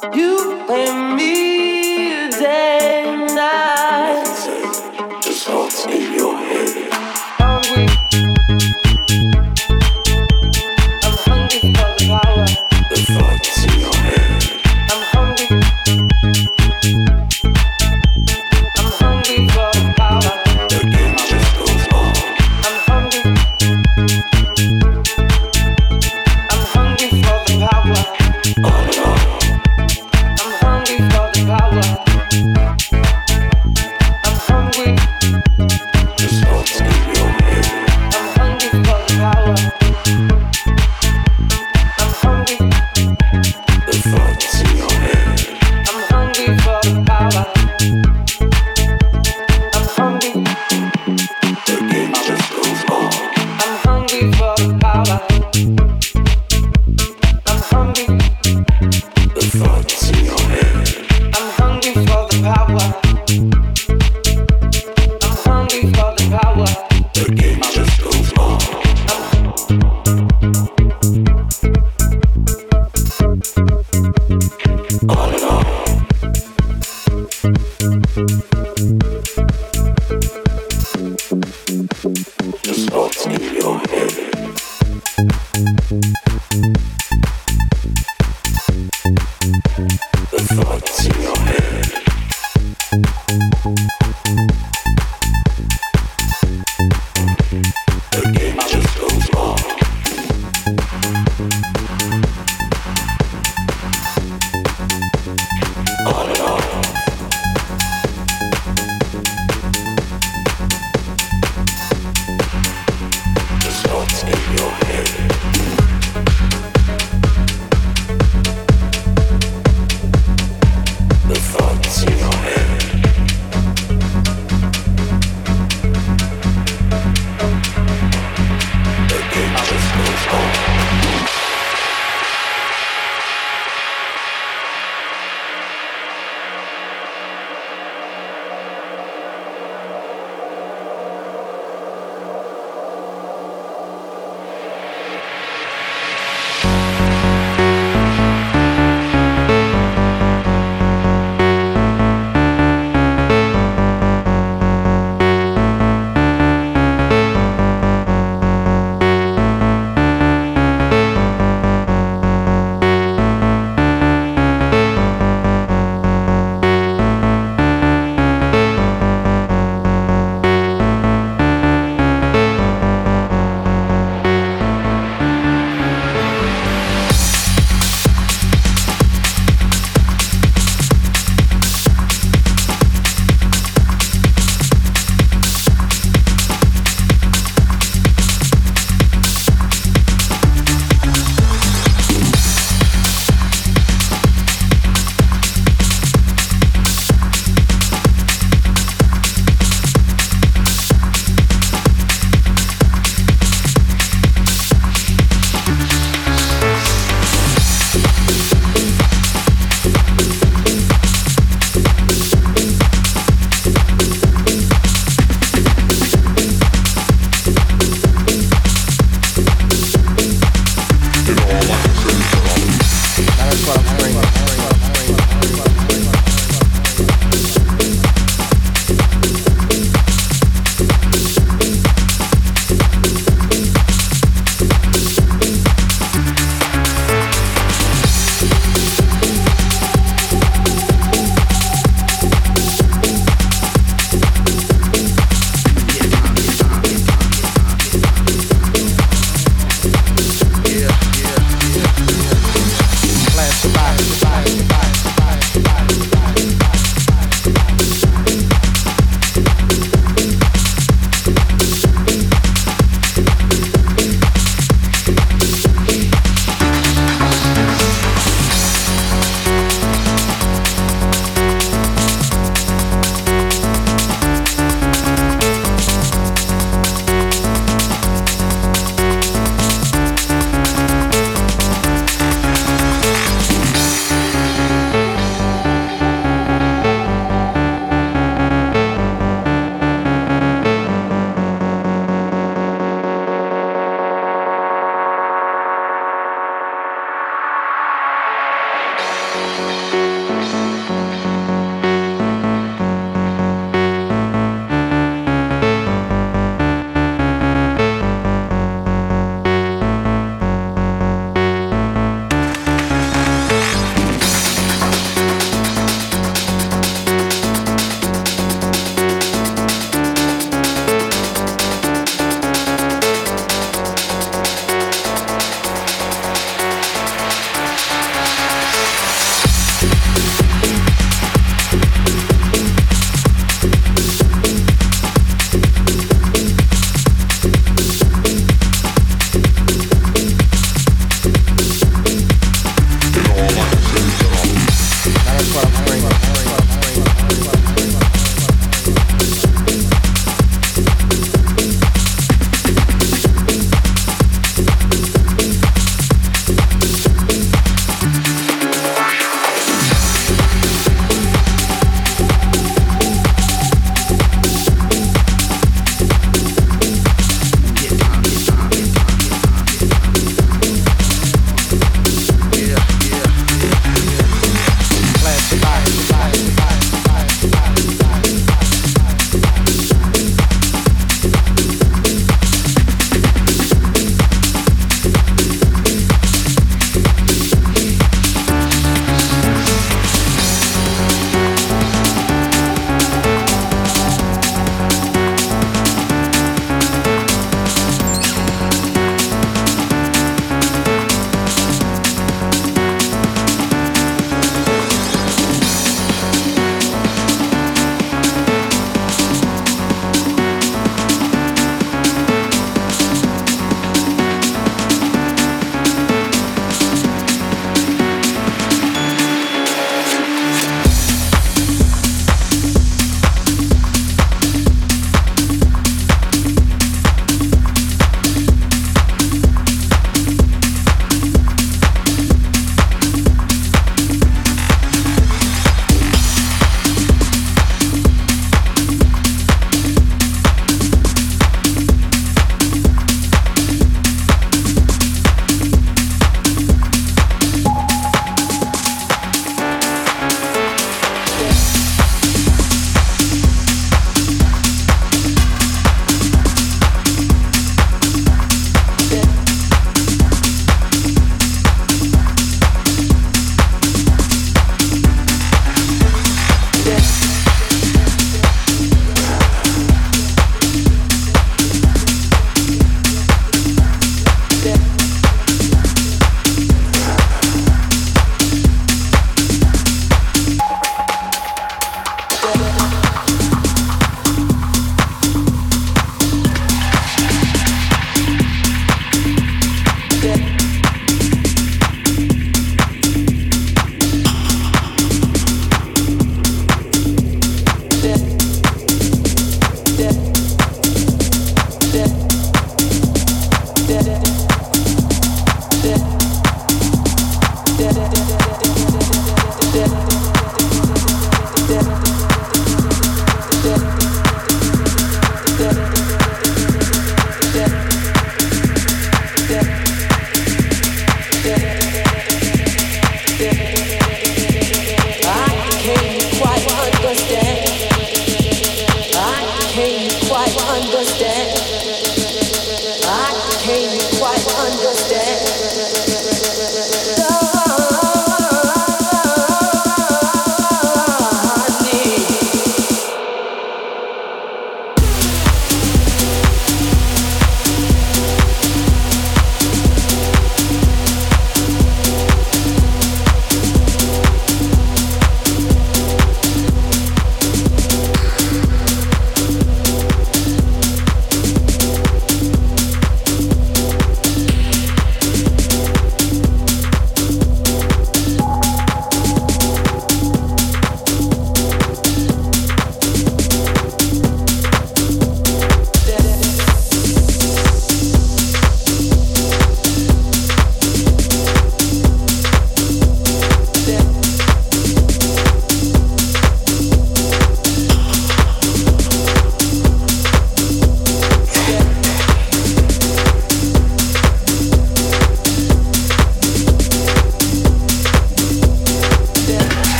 You play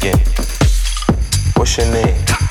again. What's your name?